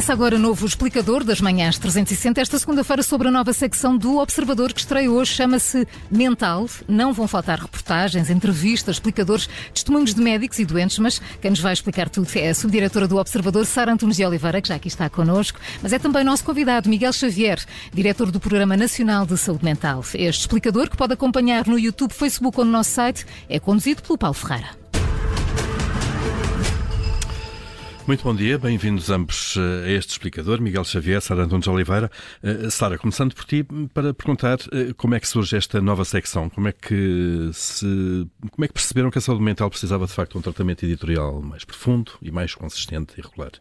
Começa agora o novo explicador das manhãs 360, esta segunda-feira sobre a nova secção do Observador que estreia hoje, chama-se Mental. Não vão faltar reportagens, entrevistas, explicadores, testemunhos de médicos e doentes, mas quem nos vai explicar tudo é a subdiretora do Observador, Sara Antunes de Oliveira, que já aqui está connosco, mas é também nosso convidado, Miguel Xavier, diretor do Programa Nacional de Saúde Mental. Este explicador, que pode acompanhar no YouTube, Facebook ou no nosso site, é conduzido pelo Paulo Ferreira. Muito bom dia, bem-vindos ambos eh, a este explicador, Miguel Xavier, Sara Antunes Oliveira. Uh, Sara, começando por ti, para perguntar como é que surge esta nova secção, como é que se, como é que perceberam que a saúde mental precisava de facto de um tratamento editorial mais profundo e mais consistente e regular?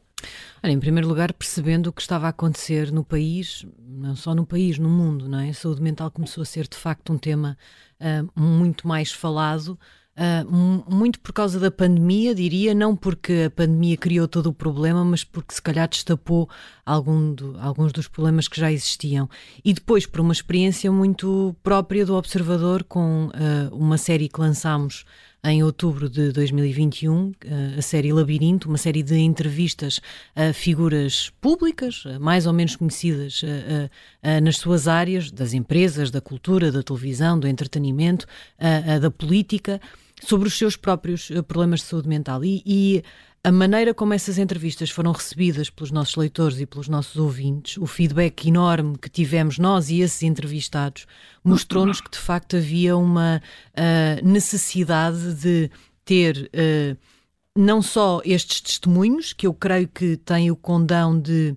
Olha, em primeiro lugar, percebendo o que estava a acontecer no país, não só no país, no mundo, não é? A saúde mental começou a ser de facto um tema uh, muito mais falado Uh, muito por causa da pandemia, diria, não porque a pandemia criou todo o problema, mas porque se calhar destapou algum do, alguns dos problemas que já existiam. E depois por uma experiência muito própria do observador, com uh, uma série que lançámos em outubro de 2021, a série Labirinto, uma série de entrevistas a figuras públicas, mais ou menos conhecidas nas suas áreas, das empresas, da cultura, da televisão, do entretenimento, da política sobre os seus próprios eh, problemas de saúde mental. E, e, a maneira como essas entrevistas foram recebidas pelos nossos leitores e pelos nossos ouvintes, o feedback enorme que tivemos nós e esses entrevistados, mostrou-nos que de facto havia uma uh, necessidade de ter uh, não só estes testemunhos, que eu creio que têm o condão de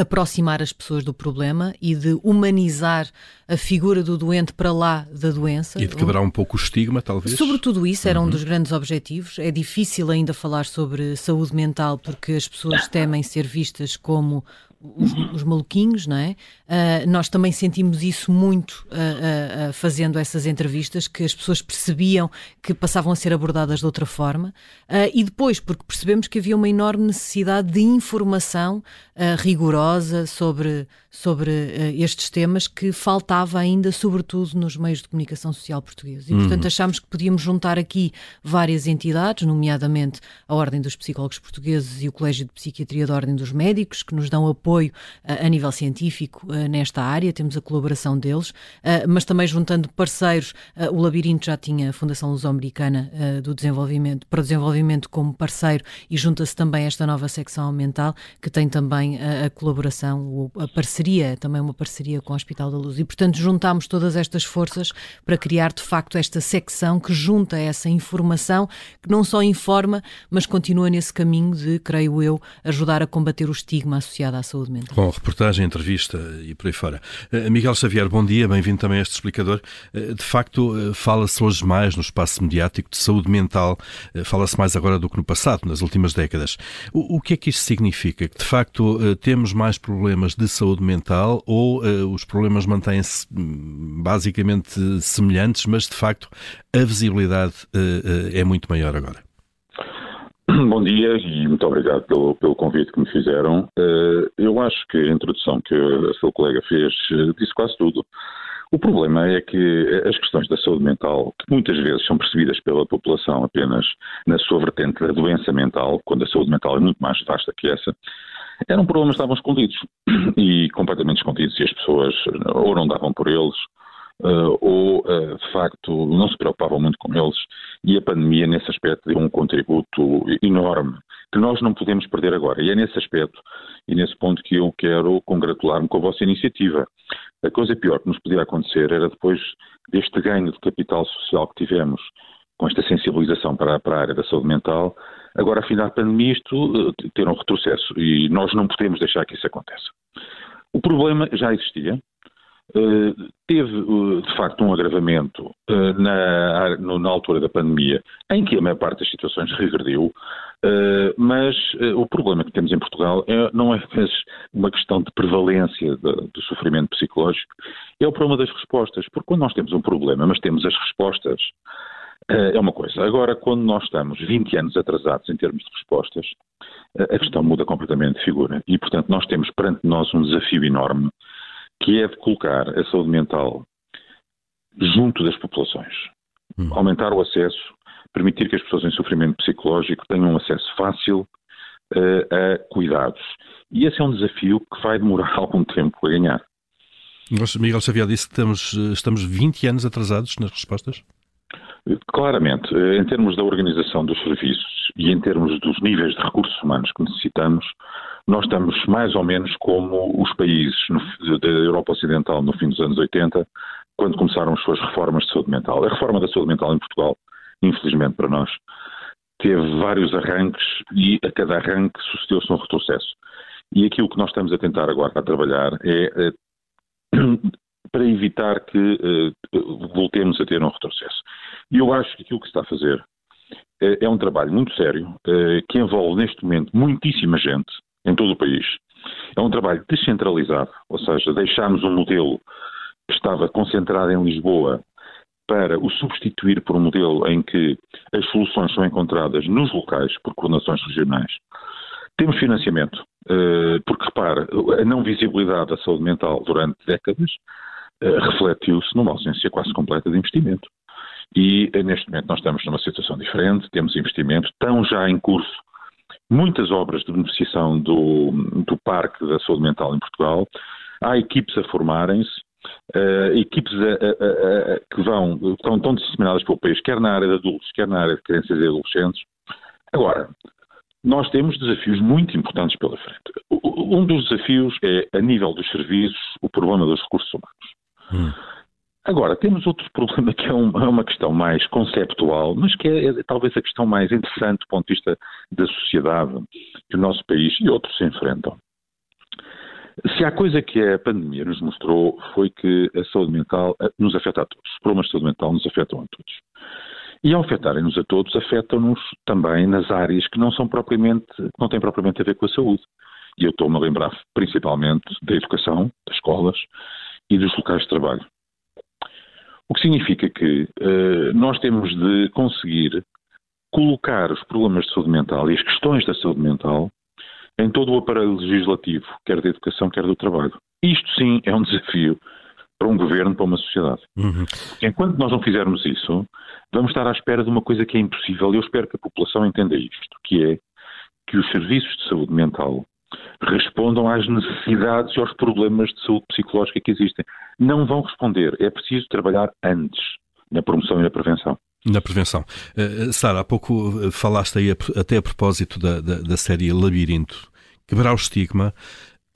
aproximar as pessoas do problema e de humanizar a figura do doente para lá da doença. E de quebrar um pouco o estigma, talvez? Sobretudo isso, era uhum. um dos grandes objetivos. É difícil ainda falar sobre saúde mental porque as pessoas temem ser vistas como os, os maluquinhos, não é? Uh, nós também sentimos isso muito uh, uh, fazendo essas entrevistas, que as pessoas percebiam que passavam a ser abordadas de outra forma, e depois porque percebemos que havia uma enorme necessidade de informação rigorosa sobre, sobre estes temas que faltava ainda, sobretudo nos meios de comunicação social portugueses. E, portanto, uhum. achámos que podíamos juntar aqui várias entidades, nomeadamente a Ordem dos Psicólogos Portugueses e o Colégio de Psiquiatria da Ordem dos Médicos, que nos dão apoio apoio a nível científico nesta área, temos a colaboração deles, mas também juntando parceiros, o Labirinto já tinha a Fundação Luso-Americana do Desenvolvimento, para o Desenvolvimento como parceiro e junta-se também esta nova secção mental, que tem também a, colaboração, a parceria, também uma parceria com o Hospital da Luz. E, portanto, juntámos todas estas forças para criar, de facto, esta secção que junta essa informação, que não só informa, mas continua nesse caminho de, creio eu, ajudar a combater o estigma associado à saúde mental. Com reportagem, entrevista e por aí fora. Uh, Miguel Xavier, bom dia, bem-vindo também a este explicador. Uh, de facto, uh, fala-se hoje mais no espaço mediático de saúde mental, fala-se mais agora do que no passado, nas últimas décadas. O, o que é que isto significa? Que de facto temos mais problemas de saúde mental ou os problemas mantêm-se hum, basicamente semelhantes, mas de facto a visibilidade é muito maior agora? Bom dia e muito obrigado pelo, pelo convite que me fizeram. Uh, eu acho que a introdução que a sua colega fez uh, disse quase tudo. O problema é que as questões da saúde mental, que muitas vezes são percebidas pela população apenas na sua vertente da doença mental, quando a saúde mental é muito mais vasta que essa, eram problemas que estavam escondidos e completamente escondidos e as pessoas ou não davam por eles uh, ou, uh, de facto, não se preocupavam muito com eles. E a pandemia, nesse aspecto, deu um contributo enorme que nós não podemos perder agora. E é nesse aspecto e nesse ponto que eu quero congratular-me com a vossa iniciativa. A coisa pior que nos podia acontecer era depois deste ganho de capital social que tivemos com esta sensibilização para, para a área da saúde mental, agora, afinal da pandemia, isto uh, ter um retrocesso. E nós não podemos deixar que isso aconteça. O problema já existia, eh, teve, eh, de facto, um agravamento eh, na, na, altura da pandemia, em que a maior parte das situações regrediu, mas o problema que temos em Portugal é, não é apenas uma questão de prevalência do sofrimento psicológico, é o problema das respostas, porque quando nós temos um problema, mas temos as respostas, é uma coisa. Agora, quando nós estamos 20 anos atrasados em termos de respostas, a questão muda completamente de figura. E, portanto, nós temos perante nós um desafio enorme que é de colocar a saúde mental junto das populações. Hum. Aumentar o acesso, permitir que as pessoas em sofrimento psicológico tenham um acesso fácil uh, a cuidados E esse é um desafio que vai demorar algum tempo a ganhar. Miguel Xavier disse que estamos, estamos 20 anos atrasados nas respostas? Claramente, em termos da organização dos serviços e em termos dos níveis de recursos humanos que necessitamos, nós estamos mais ou menos como os países no, da Europa Ocidental no fim dos anos 80, quando começaram as suas reformas de saúde mental. A reforma da saúde mental em Portugal, infelizmente para nós, teve vários arranques e a cada arranque sucedeu-se um retrocesso. E aquilo que nós estamos a tentar agora a trabalhar é, é para evitar que uh, voltemos a ter um retrocesso. E eu acho que aquilo que se está a fazer uh, é um trabalho muito sério, uh, que envolve neste momento muitíssima gente em todo o país. É um trabalho descentralizado, ou seja, deixamos um modelo que estava concentrado em Lisboa para o substituir por um modelo em que as soluções são encontradas nos locais por coordenações regionais. Temos financiamento, eh, porque repare, a não visibilidade da saúde mental durante décadas eh, refletiu-se numa ausência quase completa de investimento. E eh, neste momento nós estamos numa situação diferente, temos investimento, estão já em curso muitas obras de beneficiação do, do Parque da Saúde Mental em Portugal, há equipes a formarem-se, uh, equipes a, a, a, que vão, estão, estão disseminadas pelo país, quer na área de adultos, quer na área de crianças e adolescentes. Agora, nós temos desafios muito importantes pela frente. Um dos desafios é, a nível dos serviços, o problema dos recursos humanos. Hum. Agora, temos outro problema que é uma, é uma questão mais conceptual, mas que é, é, talvez a questão mais interessante do ponto de vista da sociedade que o nosso país e outros se enfrentam. Se há coisa que a pandemia nos mostrou foi que a saúde mental eh, nos afeta a todos. Os problemas de saúde mental nos afetam a todos. E ao afetarem-nos a todos, afetam-nos também nas áreas que não são propriamente, não têm propriamente a ver com a saúde. E eu estou-me a lembrar principalmente da educação, das escolas e dos locais de trabalho. O que significa que uh, nós temos de conseguir colocar os problemas de saúde mental e as questões da saúde mental em todo o aparelho legislativo, quer da educação, quer do trabalho. Isto sim é um desafio para um governo, para uma sociedade. Uhum. Enquanto nós não fizermos isso, vamos estar à espera de uma coisa que é impossível e eu espero que a população entenda isto, que é que os serviços de saúde mental respondam às necessidades e aos problemas de saúde psicológica que existem. Não vão responder, é preciso trabalhar antes na promoção e na prevenção. Na prevenção. Uh, Sara, há pouco eh, falaste aí até a propósito da, da, da série Labirinto quebrar o estigma,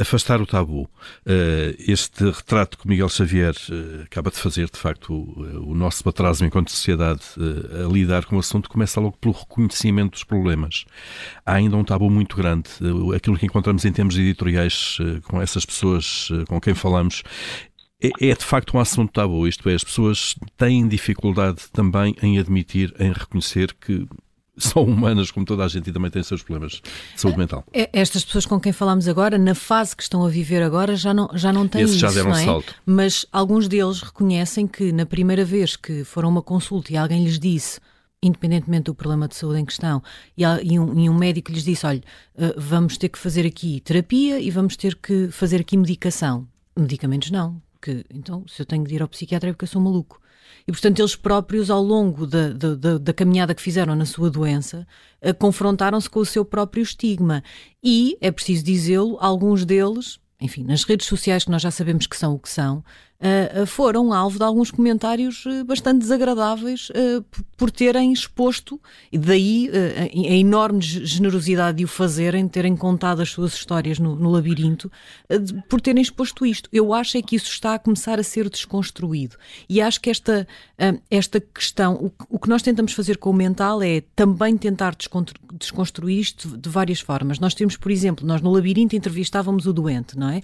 afastar o tabu. Eh, este retrato que Miguel Xavier eh, acaba de fazer, de facto, o nosso atraso enquanto sociedade eh, a lidar com o assunto começa logo pelo reconhecimento dos problemas. Há ainda um tabu muito grande. Aquilo que encontramos em termos editoriais com essas pessoas com quem falamos é, é de facto um assunto tabu, isto é, as pessoas têm dificuldade também em admitir, em reconhecer que são humanas como toda a gente e também têm seus problemas de saúde mental. É, estas pessoas com quem falamos agora, na fase que estão a viver agora, já não, já não têm Esses já deram não é? salto. Mas alguns deles reconhecem que na primeira vez que foram a uma consulta e alguém lhes disse independentemente do problema de saúde em questão, e, um, e um médico lhes disse: olha, eh, vamos ter que fazer aqui terapia e vamos ter que fazer aqui medicação. Medicamentos não, que então se eu tenho de ir ao psiquiatra é porque eu sou maluco. E, portanto, eles próprios, ao longo da, da, da caminhada que fizeram na sua doença, eh, confrontaram-se com o seu próprio estigma. E, é preciso dizê-lo, alguns deles, enfim, nas redes sociais que nós já sabemos que são o que são, uh, foram alvo de alguns comentários uh, bastante desagradáveis uh, por terem exposto, e daí a enorme generosidade de o fazerem, terem contado as suas histórias no, no labirinto, por terem exposto isto. Eu acho é que isso está a começar a ser desconstruído. E acho que esta, esta questão, o, o que nós tentamos fazer com o mental é também tentar desconstruir isto de várias formas. Nós temos, por exemplo, nós no labirinto entrevistávamos o doente, não é?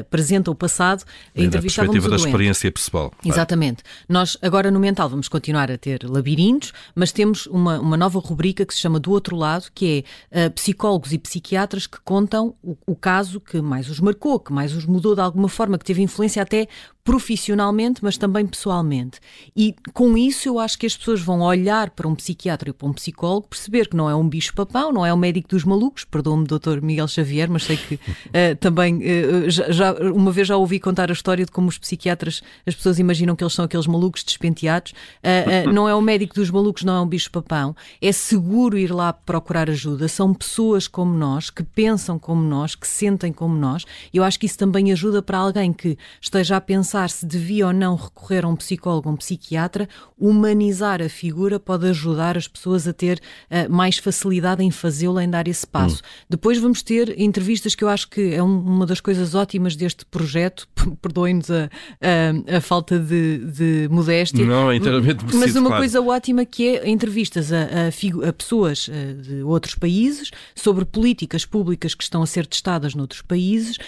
apresenta o passado, entrevistávamos da experiência pessoal. Exatamente. Nós agora no mental vamos continuar a ter labirintos, mas temos uma, uma nova rubrica que se chama Do Outro Lado, que é uh, psicólogos e psiquiatras que contam o, o, caso que mais os marcou, que mais os mudou de alguma forma, que teve influência até profissionalmente, mas também pessoalmente. E com isso eu acho que as pessoas vão olhar para um psiquiatra e para um psicólogo, perceber que não é um bicho-papão, não é o médico dos malucos, perdoa-me, doutor Miguel Xavier, mas sei que uh, também uh, já, já, uma vez já ouvi contar a história de como os psiquiatras, as pessoas imaginam que eles são aqueles malucos despenteados. Uh, não é o médico dos malucos, não é um bicho-papão. É seguro ir lá procurar ajuda. São pessoas como nós, que pensam como nós, que sentem como nós. Eu acho que isso também ajuda para alguém que esteja a pensar se devia ou não recorrer a um psicólogo ou um psiquiatra, humanizar a figura pode ajudar as pessoas a ter uh, mais facilidade em fazê-lo, em dar esse passo. Hum. Depois vamos ter entrevistas que eu acho que é um, uma das coisas ótimas deste projeto, perdoem-nos a, a, a, falta de, de, modéstia. Não, é inteiramente preciso, Mas uma claro. coisa ótima que é entrevistas a, a, a pessoas eh, de outros países sobre políticas públicas que estão a ser testadas noutros países, uh,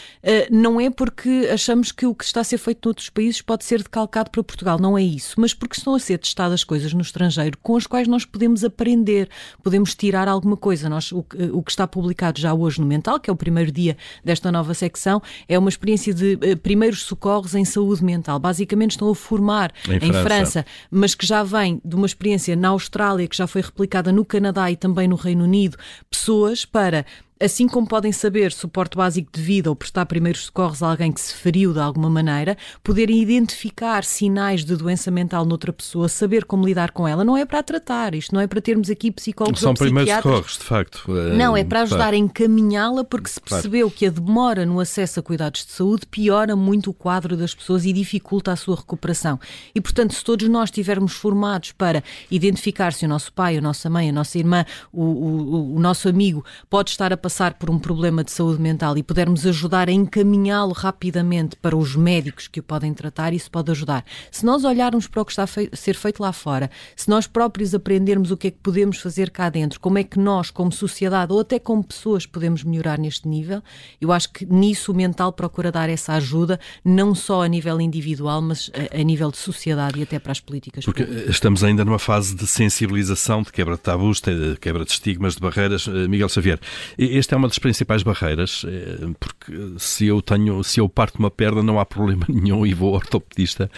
não é porque achamos que o que está a ser feito noutros países pode ser decalcado para Portugal, não é isso, mas porque estão a ser testadas coisas no estrangeiro com as quais nós podemos aprender, podemos tirar alguma coisa. Nós, o, o que está publicado já hoje no Mental, que é o primeiro dia desta nova secção, é uma experiência de uh, primeiros socorros em saúde mental. Basicamente estão a formar em, em França. França, mas que já vem de uma experiência na Austrália, que já foi replicada no Canadá e também no Reino Unido, pessoas para assim como podem saber suporte básico de vida ou prestar primeiros socorros a alguém que se feriu de alguma maneira, poderem identificar sinais de doença mental noutra pessoa, saber como lidar com ela, não é para tratar, isto não é para termos aqui psicólogos São ou primeiros socorros, de facto. É, não, é para ajudar a encaminhá-la, porque se percebeu claro. que a demora no acesso a cuidados de saúde piora muito o quadro das pessoas e dificulta a sua recuperação. E, portanto, se todos nós estivermos formados para identificar se o nosso pai, a nossa mãe, a nossa irmã, o, o, o nosso amigo pode estar a passar passar por um problema de saúde mental e pudermos ajudar a encaminhá-lo rapidamente para os médicos que o podem tratar, isso pode ajudar. Se nós olharmos para o que está a ser feito lá fora, se nós próprios aprendermos o que é que podemos fazer cá dentro, como é que nós, como sociedade ou até como pessoas, podemos melhorar neste nível, eu acho que nisso o mental procura dar essa ajuda, não só a nível individual, mas a, a nível de sociedade e até para as políticas. Porque públicas. estamos ainda numa fase de sensibilização, de quebra de tabus, de quebra de estigmas, de barreiras. Eh, Miguel Xavier, este é uma das principais barreiras, eh, porque se eu tenho, se eu parto uma perna não há problema nenhum e vou ao ortopedista,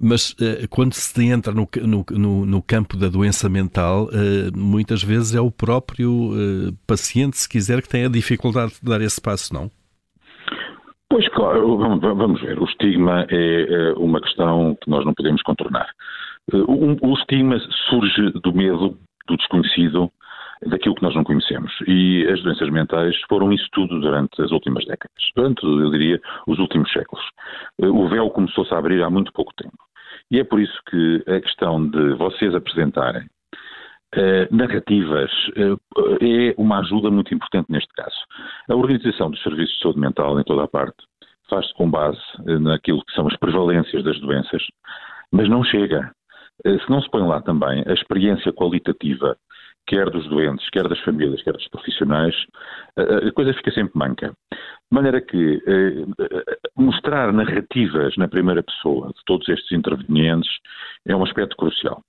mas eh, quando se entra no, no, no campo da doença mental, eh, muitas vezes é o próprio paciente, se quiser, que tem a dificuldade de dar esse passo, não? Pois claro, vamos ver. O estigma é uma questão que nós não podemos contornar. O estigma surge do medo, do desconhecido, daquilo que nós não conhecemos. E as doenças mentais foram isso tudo durante as últimas décadas, durante, eu diria, os últimos séculos. Eh, o véu começou-se a abrir há muito pouco tempo. E é por isso que a questão de vocês apresentarem Uh, narrativas uh, é uma ajuda muito importante neste caso. A organização dos serviços de saúde mental em toda a parte faz-se com base naquilo que são as prevalências das doenças, mas não chega. se não se põe lá também a experiência qualitativa quer dos doentes, quer das famílias, quer dos profissionais, a coisa fica sempre manca. De maneira que eh, mostrar narrativas na primeira pessoa de todos estes intervenientes é um aspecto crucial.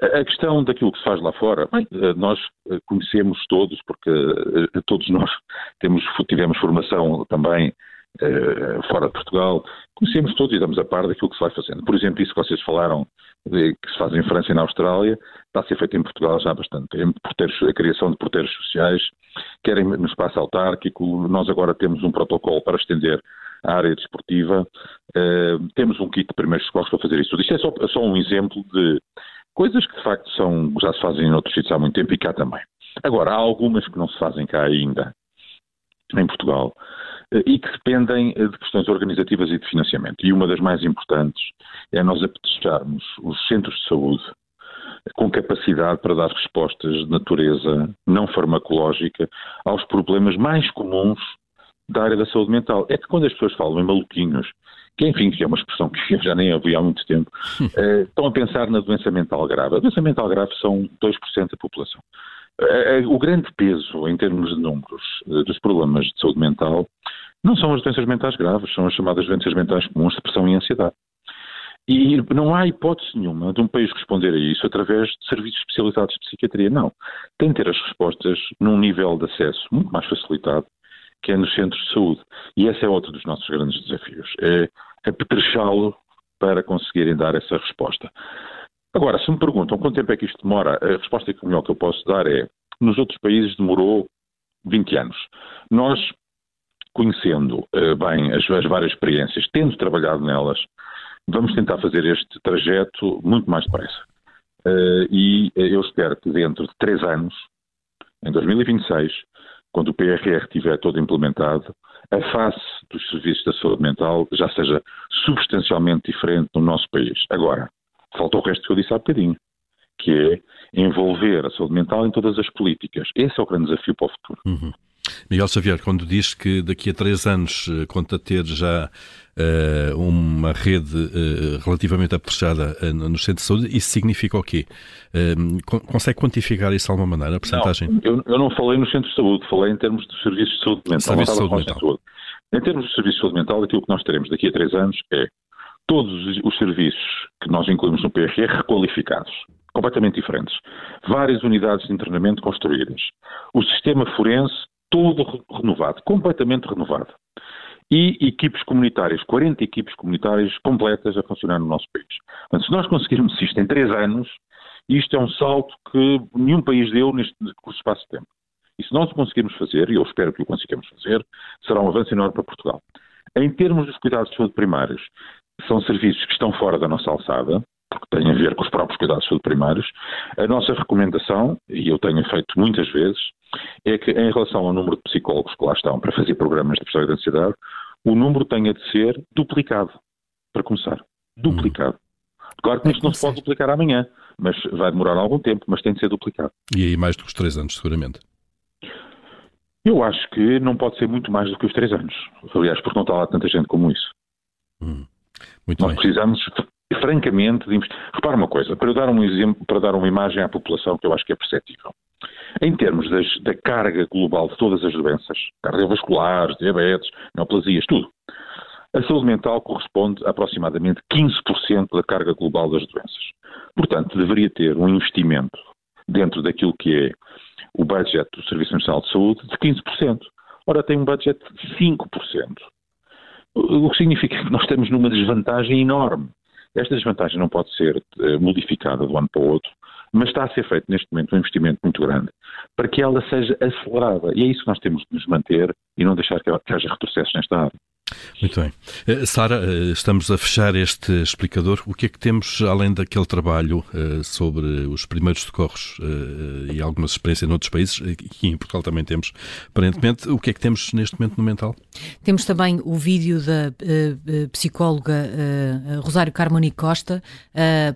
A questão daquilo que se faz lá fora, bem, eh, nós eh, conhecemos todos, porque todos nós temos, tivemos formação também fora de Portugal, conhecemos todos e damos a par daquilo que se vai fazendo. Por exemplo, isso que vocês falaram que se faz em França e na Austrália, está a ser feito em Portugal já há bastante tempo, a criação de porteiros sociais, querem no espaço autárquico, nós agora temos um protocolo para estender a área desportiva, uh, temos um kit de primeiros socorros para fazer isso. Isto é só, é só, um exemplo de coisas que de facto são, já se fazem em outros sítios há muito tempo e cá também. Agora, há algumas que não se fazem cá ainda, em Portugal, e que dependem uh, de questões organizativas e de financiamento. E uma das mais importantes é nós apetecharmos os centros de saúde com capacidade para dar respostas de natureza não farmacológica aos problemas mais comuns da área da saúde mental. É que quando as pessoas falam em maluquinhos, que enfim, que é uma expressão que eu já nem ouvi há muito tempo, eh, estão a pensar na doença mental grave. A doença mental grave são 2% da população. Eh, eh, o grande peso, em termos de números, dos problemas de saúde mental não são as doenças mentais graves, são as chamadas doenças mentais comuns, depressão e ansiedade. E não há hipótese nenhuma de um país responder a isso através de serviços especializados de psiquiatria. Não. Tem de ter as respostas num nível de acesso muito mais facilitado, que é nos centros de saúde. E esse é outro dos nossos grandes desafios. É apetrechá-lo para conseguirem dar essa resposta. Agora, se me perguntam quanto tempo é que isto demora, a resposta que melhor que eu posso dar é: nos outros países demorou 20 anos. Nós, conhecendo uh, bem as, as várias experiências, tendo trabalhado nelas, vamos tentar fazer este trajeto muito mais depressa. Uh, e uh, eu espero que dentro de três anos, em 2026, quando o PRR estiver todo implementado, a face dos serviços da saúde mental já seja substancialmente diferente no nosso país. Agora, falta o resto que eu disse há bocadinho, que é envolver a saúde mental em todas as políticas. Esse é o grande desafio para o futuro. Uhum. Miguel Xavier, quando diz que daqui a três anos eh, conta ter já uh, uma rede uh, relativamente aperchada uh, no centro de saúde, isso significa o quê? consegue quantificar isso de alguma maneira, a porcentagem? Não, eu, eu, não falei no centro de saúde, falei em termos de serviços de saúde mental. Serviço de saúde mental. Em termos de serviço de saúde mental, aquilo que nós teremos daqui a três anos é todos os serviços que nós incluímos no PRR requalificados completamente diferentes. Várias unidades de internamento construídas. O sistema forense todo renovado, completamente renovado. E equipes comunitárias, 40 equipes comunitárias completas a funcionar no nosso país. Portanto, se nós conseguirmos isto em três anos, isto é um salto que nenhum país deu neste curto espaço de tempo. E se nós o conseguirmos fazer, e eu espero que o consigamos fazer, será um avanço enorme para Portugal. Em termos dos cuidados de saúde primários, são serviços que estão fora da nossa alçada, porque têm a ver com os próprios cuidados de saúde primários. A nossa recomendação, e eu tenho feito muitas vezes, é que em relação ao número de psicólogos que lá estão para fazer programas de pressão de ansiedade, o número tenha de ser duplicado, para começar. Duplicado. Claro que isto não se pode duplicar amanhã, mas vai demorar algum tempo, mas tem de ser duplicado. E aí mais do que os três anos, seguramente. Eu acho que não pode ser muito mais do que os três anos. Aliás, porque não está lá tanta gente como isso. Hum. Muito Nós bem. precisamos, francamente, de... repara uma coisa, para dar um exemplo, para dar uma imagem à população que eu acho que é perceptível. Em termos das, da carga global de todas as doenças, cardiovasculares, diabetes, neoplasias, tudo, a saúde mental corresponde a aproximadamente 15% da carga global das doenças. Portanto, deveria ter um investimento dentro daquilo que é o budget do Serviço Nacional de Saúde de 15%. Ora, tem um budget de 5%. O que significa que nós estamos numa desvantagem enorme. Esta desvantagem não pode ser eh, modificada de um ano para o outro, mas está a ser feito neste momento um investimento muito grande para que ela seja acelerada. E é isso que nós temos de nos manter e não deixar que haja retrocessos nesta área. Muito bem. Eh, Sara, eh, estamos a fechar este explicador. O que é que temos, além daquele trabalho uh, sobre os primeiros socorros e algumas experiências noutros países, e em Portugal também temos, aparentemente, o que é que temos neste momento no mental? Temos também o vídeo da psicóloga Rosário Carmoni Costa,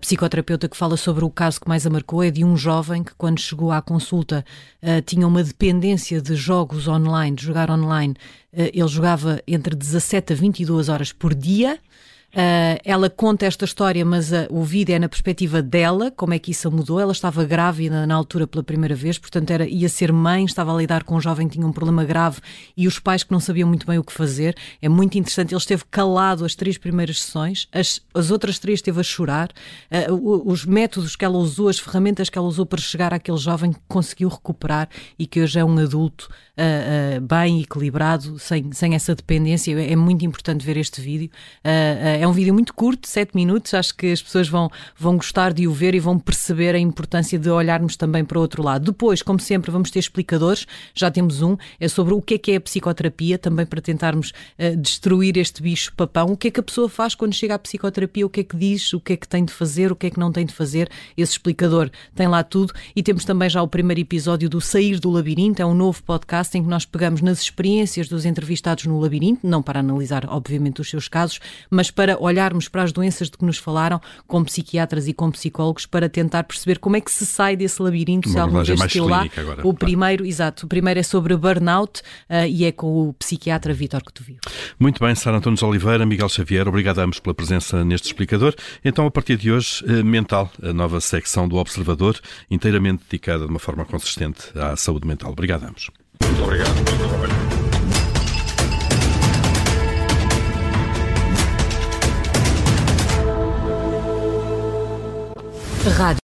psicoterapeuta que fala sobre o caso que mais a marcou, é de um jovem que quando chegou à consulta tinha uma dependência de jogos online, de jogar online, ele jogava entre 17 17 a 22 horas por dia Uh, ela conta esta história, mas uh, o vídeo é na perspectiva dela, como é que isso mudou. Ela estava grávida na altura pela primeira vez, portanto era, ia ser mãe, estava a lidar com um jovem que tinha um problema grave e os pais que não sabiam muito bem o que fazer. É muito interessante. Ele esteve calado as três primeiras sessões, as, as outras três esteve a chorar. Uh, os métodos que ela usou, as ferramentas que ela usou para chegar àquele jovem que conseguiu recuperar e que hoje é um adulto bem equilibrado, sem, sem essa dependência. É, é muito importante ver este vídeo é um vídeo muito curto, 7 minutos. Acho que as pessoas vão, vão gostar de o ver e vão perceber a importância de olharmos também para o outro lado. Depois, como sempre, vamos ter explicadores. Já temos um, é sobre o que é que é a psicoterapia, também para tentarmos uh, destruir este bicho papão. O que é que a pessoa faz quando chega à psicoterapia, o que é que diz, o que é que tem de fazer, o que é que não tem de fazer. Esse explicador tem lá tudo. E temos também já o primeiro episódio do Sair do Labirinto, é um novo podcast em que nós pegamos nas experiências dos entrevistados no labirinto, não para analisar, obviamente, os seus casos, mas para para olharmos para as doenças de que nos falaram com psiquiatras e com psicólogos para tentar perceber como é que se sai desse labirinto, Uma se alguma vez esteve lá. Agora, o primeiro, exato, o primeiro é sobre burnout uh, e é com o psiquiatra Vítor Cotovio. Muito bem, Sara Antunes Oliveira, Miguel Xavier, obrigado a ambos pela presença neste explicador. Então, a partir de hoje, uh, Mental, a nova secção do Observador, inteiramente dedicada de uma forma consistente à saúde mental. Obrigado a ambos. Muito obrigado. Rádio.